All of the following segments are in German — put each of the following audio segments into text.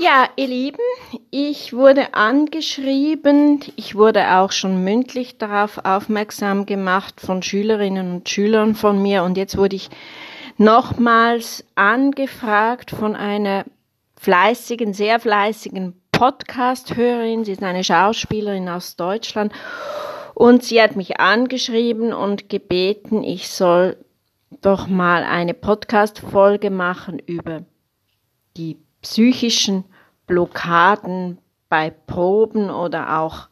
Ja, ihr Lieben, ich wurde angeschrieben, ich wurde auch schon mündlich darauf aufmerksam gemacht von Schülerinnen und Schülern von mir. Und jetzt wurde ich nochmals angefragt von einer fleißigen, sehr fleißigen Podcast-Hörerin, sie ist eine Schauspielerin aus Deutschland. Und sie hat mich angeschrieben und gebeten, ich soll doch mal eine Podcast-Folge machen über die psychischen Blockaden bei Proben oder auch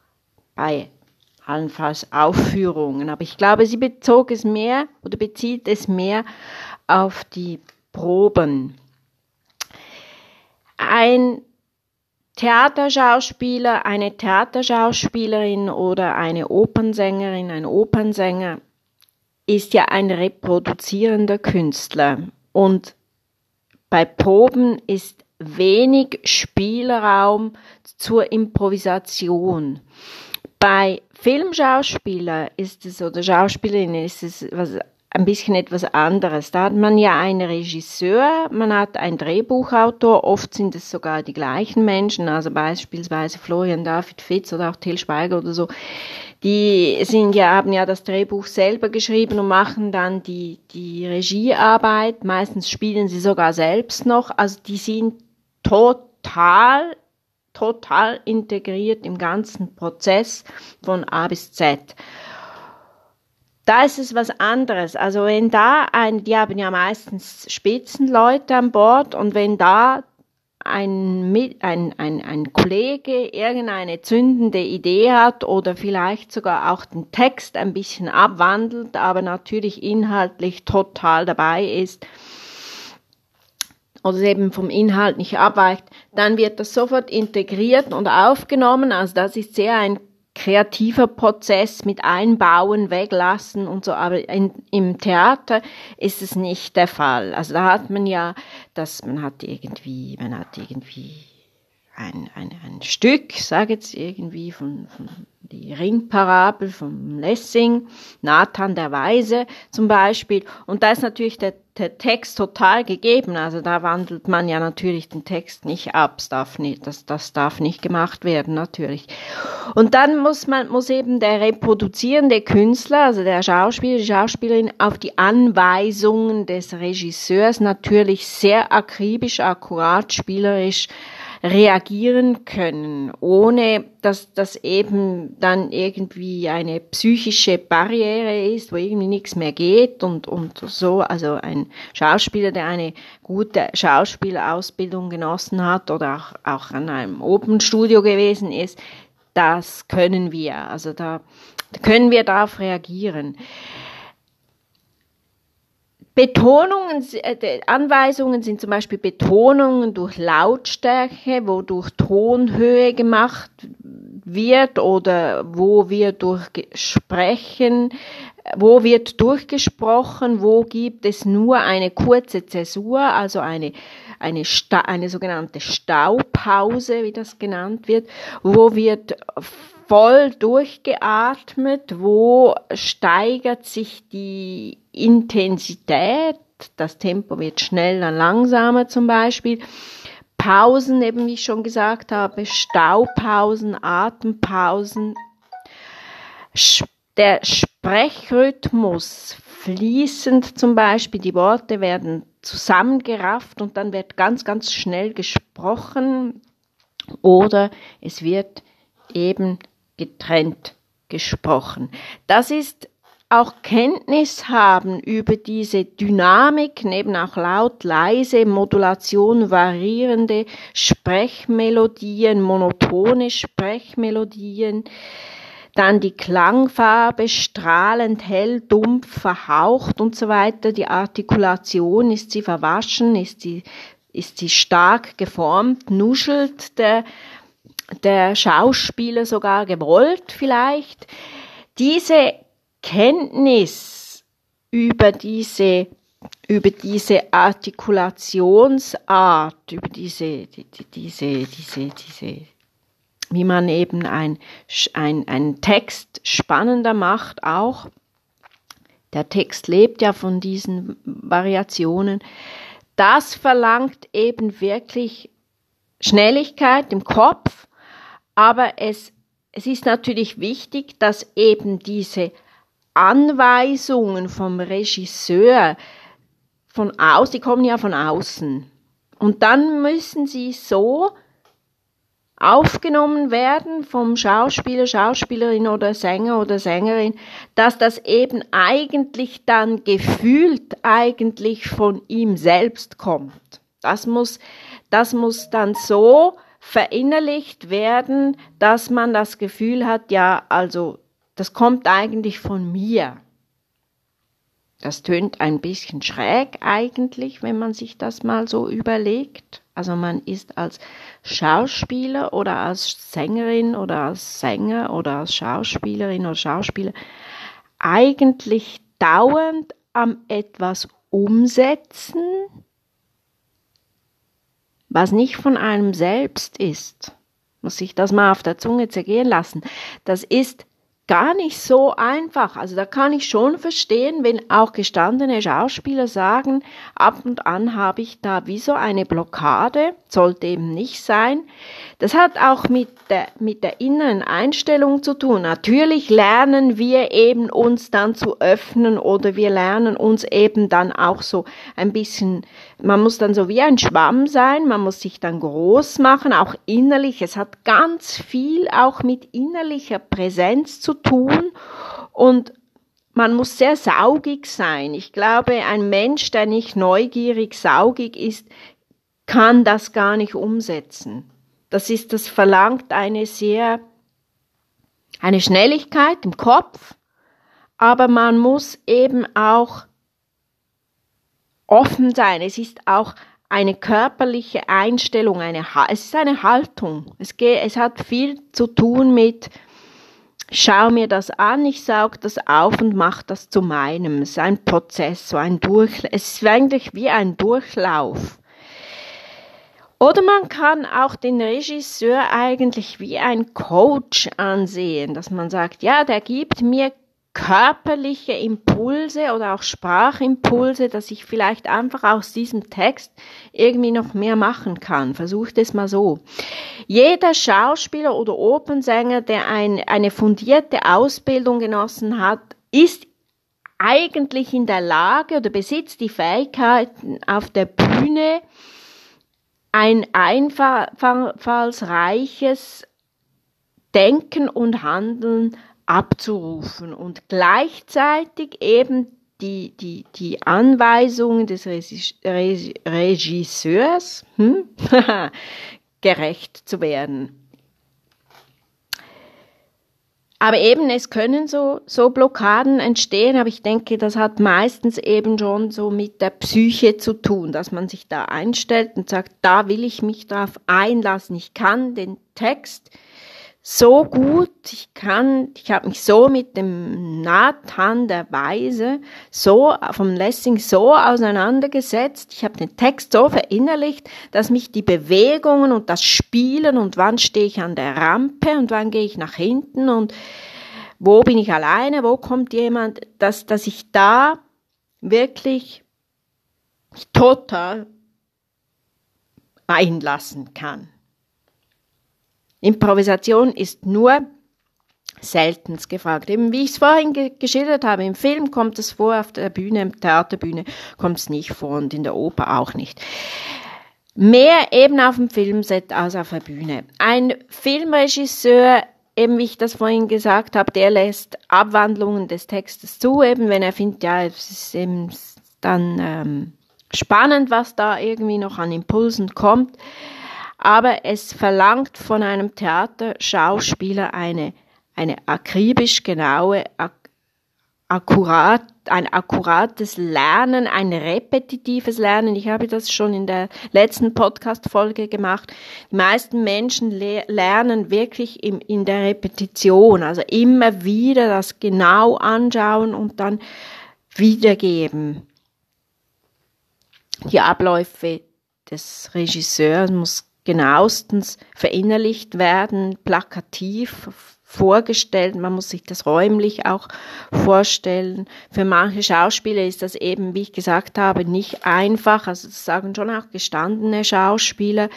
bei allenfalls Aufführungen. Aber ich glaube, sie bezog es mehr oder bezieht es mehr auf die Proben. Ein Theaterschauspieler, eine Theaterschauspielerin oder eine Opernsängerin, ein Opernsänger ist ja ein reproduzierender Künstler und bei Proben ist wenig Spielraum zur Improvisation. Bei Filmschauspieler ist es oder Schauspielerinnen ist es was, ein bisschen etwas anderes. Da hat man ja einen Regisseur, man hat einen Drehbuchautor, oft sind es sogar die gleichen Menschen, also beispielsweise Florian David Fitz oder auch Till Schweiger oder so. Die sind ja, haben ja das Drehbuch selber geschrieben und machen dann die, die Regiearbeit. Meistens spielen sie sogar selbst noch. Also die sind total, total integriert im ganzen Prozess von A bis Z. Da ist es was anderes. Also wenn da ein, die haben ja meistens Spitzenleute an Bord und wenn da ein, ein, ein, ein Kollege irgendeine zündende Idee hat oder vielleicht sogar auch den Text ein bisschen abwandelt, aber natürlich inhaltlich total dabei ist, oder eben vom Inhalt nicht abweicht, dann wird das sofort integriert und aufgenommen. Also das ist sehr ein kreativer Prozess mit Einbauen, Weglassen und so. Aber in, im Theater ist es nicht der Fall. Also da hat man ja, dass man hat irgendwie, man hat irgendwie ein, ein, ein Stück, sage jetzt irgendwie von, von die Ringparabel von Lessing, Nathan der Weise zum Beispiel. Und da ist natürlich der, der Text total gegeben. Also da wandelt man ja natürlich den Text nicht ab. Das darf nicht, das, das darf nicht gemacht werden, natürlich. Und dann muss man, muss eben der reproduzierende Künstler, also der Schauspieler, die Schauspielerin, auf die Anweisungen des Regisseurs natürlich sehr akribisch, akkurat, spielerisch reagieren können, ohne dass das eben dann irgendwie eine psychische Barriere ist, wo irgendwie nichts mehr geht und, und so. Also ein Schauspieler, der eine gute Schauspielausbildung genossen hat oder auch, auch an einem Open-Studio gewesen ist, das können wir. Also da, da können wir darauf reagieren. Betonungen, äh, Anweisungen sind zum Beispiel Betonungen durch Lautstärke, wo durch Tonhöhe gemacht wird oder wo wir durch Sprechen, wo wird durchgesprochen, wo gibt es nur eine kurze Zäsur, also eine, eine, Sta eine sogenannte Staupause, wie das genannt wird, wo wird voll durchgeatmet, wo steigert sich die Intensität, das Tempo wird schneller, langsamer zum Beispiel. Pausen, eben wie ich schon gesagt habe, Staupausen, Atempausen. Der Sprechrhythmus fließend zum Beispiel, die Worte werden zusammengerafft und dann wird ganz, ganz schnell gesprochen oder es wird eben getrennt gesprochen. Das ist auch Kenntnis haben über diese Dynamik, neben auch laut, leise, Modulation, variierende Sprechmelodien, monotone Sprechmelodien, dann die Klangfarbe, strahlend, hell, dumpf, verhaucht und so weiter. Die Artikulation, ist sie verwaschen, ist sie, ist sie stark geformt, nuschelt der, der Schauspieler sogar gewollt vielleicht. Diese Kenntnis über diese über diese Artikulationsart, über diese, die, diese, diese, diese, wie man eben ein, ein, ein Text spannender macht auch. Der Text lebt ja von diesen Variationen. Das verlangt eben wirklich Schnelligkeit im Kopf, aber es, es ist natürlich wichtig, dass eben diese Anweisungen vom Regisseur von aus, die kommen ja von außen. Und dann müssen sie so aufgenommen werden vom Schauspieler, Schauspielerin oder Sänger oder Sängerin, dass das eben eigentlich dann gefühlt eigentlich von ihm selbst kommt. Das muss, das muss dann so verinnerlicht werden, dass man das Gefühl hat, ja, also das kommt eigentlich von mir. Das tönt ein bisschen schräg eigentlich, wenn man sich das mal so überlegt. Also man ist als Schauspieler oder als Sängerin oder als Sänger oder als Schauspielerin oder Schauspieler eigentlich dauernd am etwas umsetzen, was nicht von einem selbst ist. Muss ich das mal auf der Zunge zergehen lassen. Das ist gar nicht so einfach. Also da kann ich schon verstehen, wenn auch gestandene Schauspieler sagen, ab und an habe ich da wie so eine Blockade, sollte eben nicht sein. Das hat auch mit der, mit der inneren Einstellung zu tun. Natürlich lernen wir eben uns dann zu öffnen oder wir lernen uns eben dann auch so ein bisschen, man muss dann so wie ein Schwamm sein, man muss sich dann groß machen, auch innerlich. Es hat ganz viel auch mit innerlicher Präsenz zu tun und man muss sehr saugig sein. Ich glaube, ein Mensch, der nicht neugierig, saugig ist, kann das gar nicht umsetzen. Das ist, das verlangt eine sehr, eine Schnelligkeit im Kopf, aber man muss eben auch offen sein. Es ist auch eine körperliche Einstellung, eine, es ist eine Haltung. Es, geht, es hat viel zu tun mit, schau mir das an, ich saug das auf und mach das zu meinem. Es ist ein Prozess, so ein Durch, es ist eigentlich wie ein Durchlauf. Oder man kann auch den Regisseur eigentlich wie ein Coach ansehen, dass man sagt, ja, der gibt mir körperliche Impulse oder auch Sprachimpulse, dass ich vielleicht einfach aus diesem Text irgendwie noch mehr machen kann. Versucht es mal so. Jeder Schauspieler oder Opernsänger, der ein, eine fundierte Ausbildung genossen hat, ist eigentlich in der Lage oder besitzt die Fähigkeiten auf der Bühne, ein einfallsreiches Denken und Handeln abzurufen und gleichzeitig eben die, die, die Anweisungen des Regisseurs hm, gerecht zu werden. Aber eben, es können so, so Blockaden entstehen, aber ich denke, das hat meistens eben schon so mit der Psyche zu tun, dass man sich da einstellt und sagt, da will ich mich drauf einlassen. Ich kann den Text so gut, ich kann, ich habe mich so mit dem Nathan der Weise, so vom Lessing so auseinandergesetzt, ich habe den Text so verinnerlicht, dass mich die Bewegungen und das Spielen und wann stehe ich an der Rampe und wann gehe ich nach hinten und wo bin ich alleine, wo kommt jemand, dass, dass ich da wirklich total einlassen kann. Improvisation ist nur seltenst gefragt. Eben wie ich es vorhin ge geschildert habe, im Film kommt es vor, auf der Bühne, im Theaterbühne kommt es nicht vor und in der Oper auch nicht. Mehr eben auf dem Filmset als auf der Bühne. Ein Filmregisseur, eben wie ich das vorhin gesagt habe, der lässt Abwandlungen des Textes zu, eben wenn er findet, ja, es ist eben dann ähm, spannend, was da irgendwie noch an Impulsen kommt aber es verlangt von einem Theaterschauspieler eine, eine akribisch genaue, ak akkurat, ein akkurates Lernen, ein repetitives Lernen. Ich habe das schon in der letzten Podcast-Folge gemacht. Die meisten Menschen le lernen wirklich im, in der Repetition, also immer wieder das genau anschauen und dann wiedergeben. Die Abläufe des Regisseurs muss genauestens verinnerlicht werden, plakativ vorgestellt. Man muss sich das räumlich auch vorstellen. Für manche Schauspieler ist das eben, wie ich gesagt habe, nicht einfach. Also das sagen schon auch gestandene Schauspieler,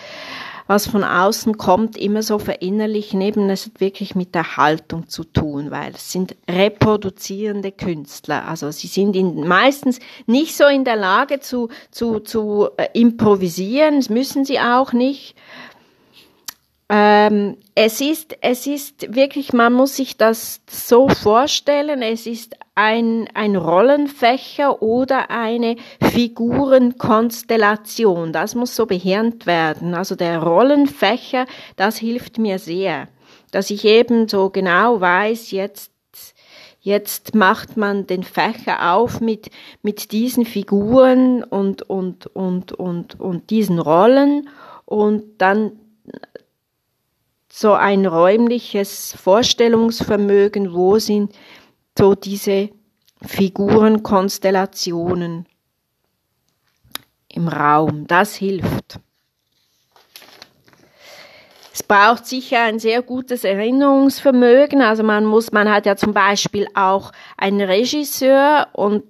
was von außen kommt, immer so verinnerlichen. Eben, es hat wirklich mit der Haltung zu tun, weil es sind reproduzierende Künstler. Also sie sind in, meistens nicht so in der Lage zu, zu, zu äh, improvisieren, das müssen sie auch nicht. Ähm, es ist, es ist wirklich, man muss sich das so vorstellen, es ist ein, ein Rollenfächer oder eine Figurenkonstellation. Das muss so behirnt werden. Also der Rollenfächer, das hilft mir sehr, dass ich eben so genau weiß, jetzt Jetzt macht man den Fächer auf mit, mit diesen Figuren und, und, und, und, und diesen Rollen und dann so ein räumliches Vorstellungsvermögen, wo sind so diese Figurenkonstellationen im Raum. Das hilft. Es braucht sicher ein sehr gutes Erinnerungsvermögen. Also man muss, man hat ja zum Beispiel auch einen Regisseur und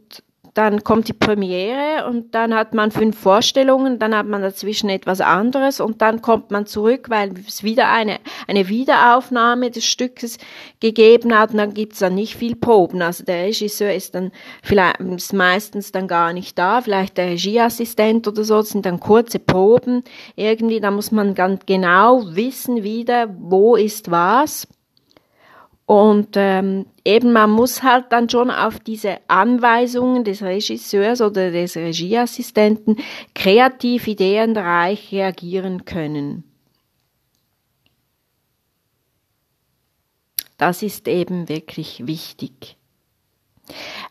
dann kommt die Premiere und dann hat man fünf Vorstellungen, dann hat man dazwischen etwas anderes und dann kommt man zurück, weil es wieder eine, eine Wiederaufnahme des Stückes gegeben hat und dann gibt's dann nicht viel Proben. Also der Regisseur ist dann vielleicht ist meistens dann gar nicht da, vielleicht der Regieassistent oder so, das sind dann kurze Proben. Irgendwie, da muss man ganz genau wissen wieder, wo ist was. Und ähm, eben man muss halt dann schon auf diese Anweisungen des Regisseurs oder des Regieassistenten kreativ ideenreich reagieren können. Das ist eben wirklich wichtig.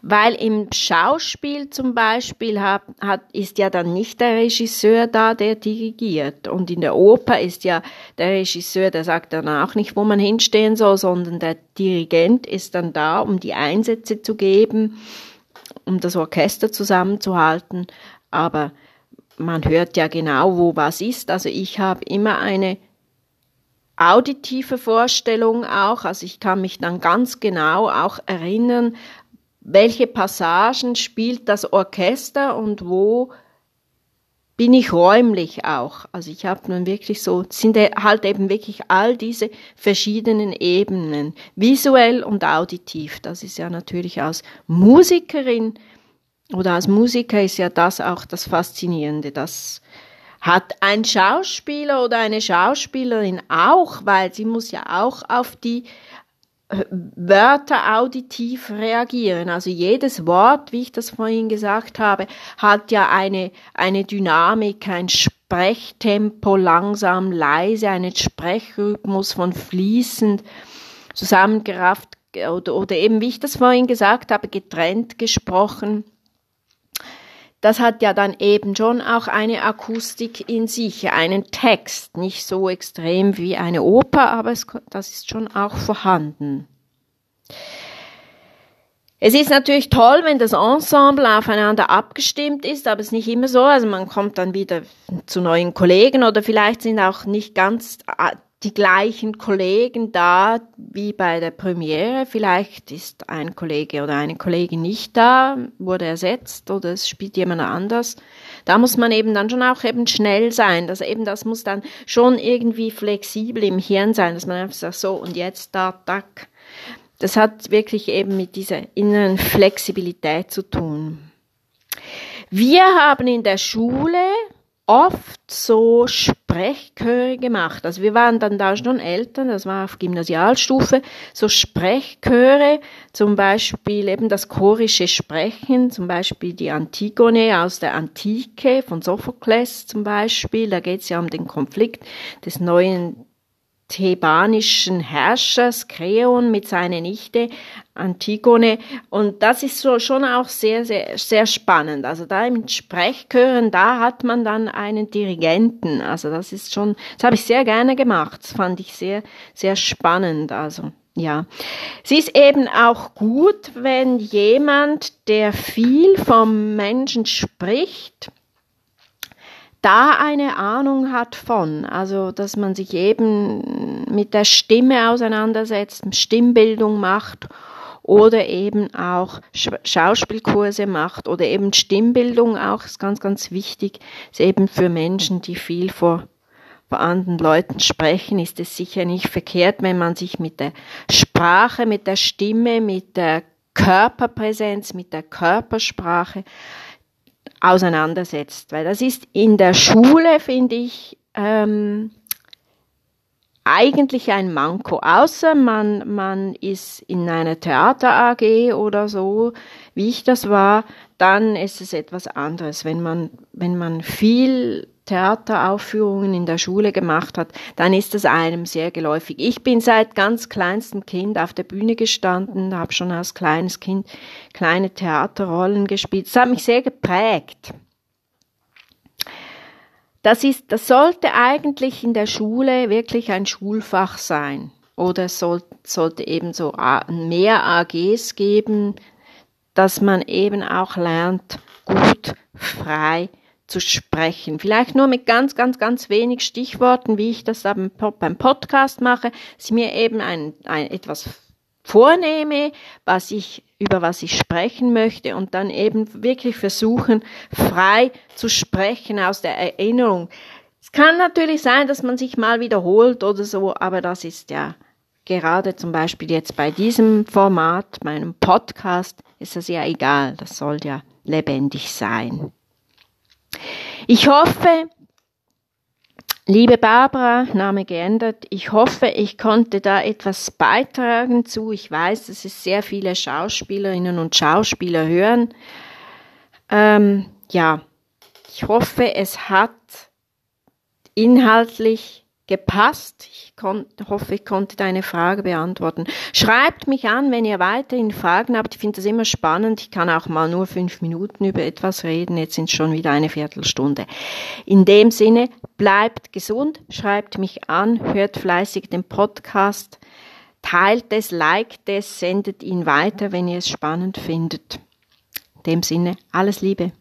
Weil im Schauspiel zum Beispiel hat, hat, ist ja dann nicht der Regisseur da, der dirigiert. Und in der Oper ist ja der Regisseur, der sagt dann auch nicht, wo man hinstehen soll, sondern der Dirigent ist dann da, um die Einsätze zu geben, um das Orchester zusammenzuhalten. Aber man hört ja genau, wo was ist. Also ich habe immer eine auditive Vorstellung auch. Also ich kann mich dann ganz genau auch erinnern, welche Passagen spielt das Orchester und wo bin ich räumlich auch. Also ich habe nun wirklich so, sind e, halt eben wirklich all diese verschiedenen Ebenen, visuell und auditiv. Das ist ja natürlich als Musikerin oder als Musiker ist ja das auch das Faszinierende. Das hat ein Schauspieler oder eine Schauspielerin auch, weil sie muss ja auch auf die Wörter auditiv reagieren. Also jedes Wort, wie ich das vorhin gesagt habe, hat ja eine, eine Dynamik, ein Sprechtempo, langsam, leise, einen Sprechrhythmus von fließend, zusammengerafft oder, oder eben, wie ich das vorhin gesagt habe, getrennt gesprochen das hat ja dann eben schon auch eine Akustik in sich, einen Text, nicht so extrem wie eine Oper, aber es, das ist schon auch vorhanden. Es ist natürlich toll, wenn das Ensemble aufeinander abgestimmt ist, aber es ist nicht immer so. Also man kommt dann wieder zu neuen Kollegen oder vielleicht sind auch nicht ganz die gleichen Kollegen da wie bei der Premiere. Vielleicht ist ein Kollege oder eine Kollegin nicht da, wurde ersetzt oder es spielt jemand anders. Da muss man eben dann schon auch eben schnell sein. dass eben das muss dann schon irgendwie flexibel im Hirn sein, dass man einfach sagt, so und jetzt da, tack. Das hat wirklich eben mit dieser inneren Flexibilität zu tun. Wir haben in der Schule oft so Sprechchöre gemacht. Also wir waren dann da schon Eltern, das war auf Gymnasialstufe, so Sprechchöre, zum Beispiel eben das chorische Sprechen, zum Beispiel die Antigone aus der Antike von Sophokles zum Beispiel, da geht es ja um den Konflikt des neuen thebanischen Herrschers Kreon mit seiner Nichte Antigone. Und das ist so schon auch sehr, sehr, sehr spannend. Also da im Sprechchören, da hat man dann einen Dirigenten. Also das ist schon, das habe ich sehr gerne gemacht. Das fand ich sehr, sehr spannend. Also ja, es ist eben auch gut, wenn jemand, der viel vom Menschen spricht, da eine Ahnung hat von, also dass man sich eben mit der Stimme auseinandersetzt, Stimmbildung macht oder eben auch Schauspielkurse macht oder eben Stimmbildung auch ist ganz, ganz wichtig, ist eben für Menschen, die viel vor, vor anderen Leuten sprechen, ist es sicher nicht verkehrt, wenn man sich mit der Sprache, mit der Stimme, mit der Körperpräsenz, mit der Körpersprache auseinandersetzt. Weil das ist in der Schule, finde ich, ähm, eigentlich ein Manko, außer man, man ist in einer Theater AG oder so, wie ich das war, dann ist es etwas anderes. Wenn man, wenn man viel Theateraufführungen in der Schule gemacht hat, dann ist das einem sehr geläufig. Ich bin seit ganz kleinstem Kind auf der Bühne gestanden, habe schon als kleines Kind kleine Theaterrollen gespielt. Das hat mich sehr geprägt. Das ist, das sollte eigentlich in der Schule wirklich ein Schulfach sein. Oder es soll, sollte eben so mehr AGs geben, dass man eben auch lernt, gut, frei zu sprechen. Vielleicht nur mit ganz, ganz, ganz wenig Stichworten, wie ich das beim Podcast mache, dass ich mir eben ein, ein, etwas vornehme, was ich, über was ich sprechen möchte und dann eben wirklich versuchen, frei zu sprechen aus der Erinnerung. Es kann natürlich sein, dass man sich mal wiederholt oder so, aber das ist ja gerade zum Beispiel jetzt bei diesem Format, meinem Podcast, ist das ja egal. Das soll ja lebendig sein. Ich hoffe, liebe Barbara, Name geändert, ich hoffe, ich konnte da etwas beitragen zu. Ich weiß, dass es sehr viele Schauspielerinnen und Schauspieler hören. Ähm, ja, ich hoffe, es hat inhaltlich gepasst. Ich hoffe, ich konnte deine Frage beantworten. Schreibt mich an, wenn ihr weiterhin Fragen habt. Ich finde das immer spannend. Ich kann auch mal nur fünf Minuten über etwas reden. Jetzt sind es schon wieder eine Viertelstunde. In dem Sinne, bleibt gesund, schreibt mich an, hört fleißig den Podcast, teilt es, liked es, sendet ihn weiter, wenn ihr es spannend findet. In dem Sinne, alles Liebe.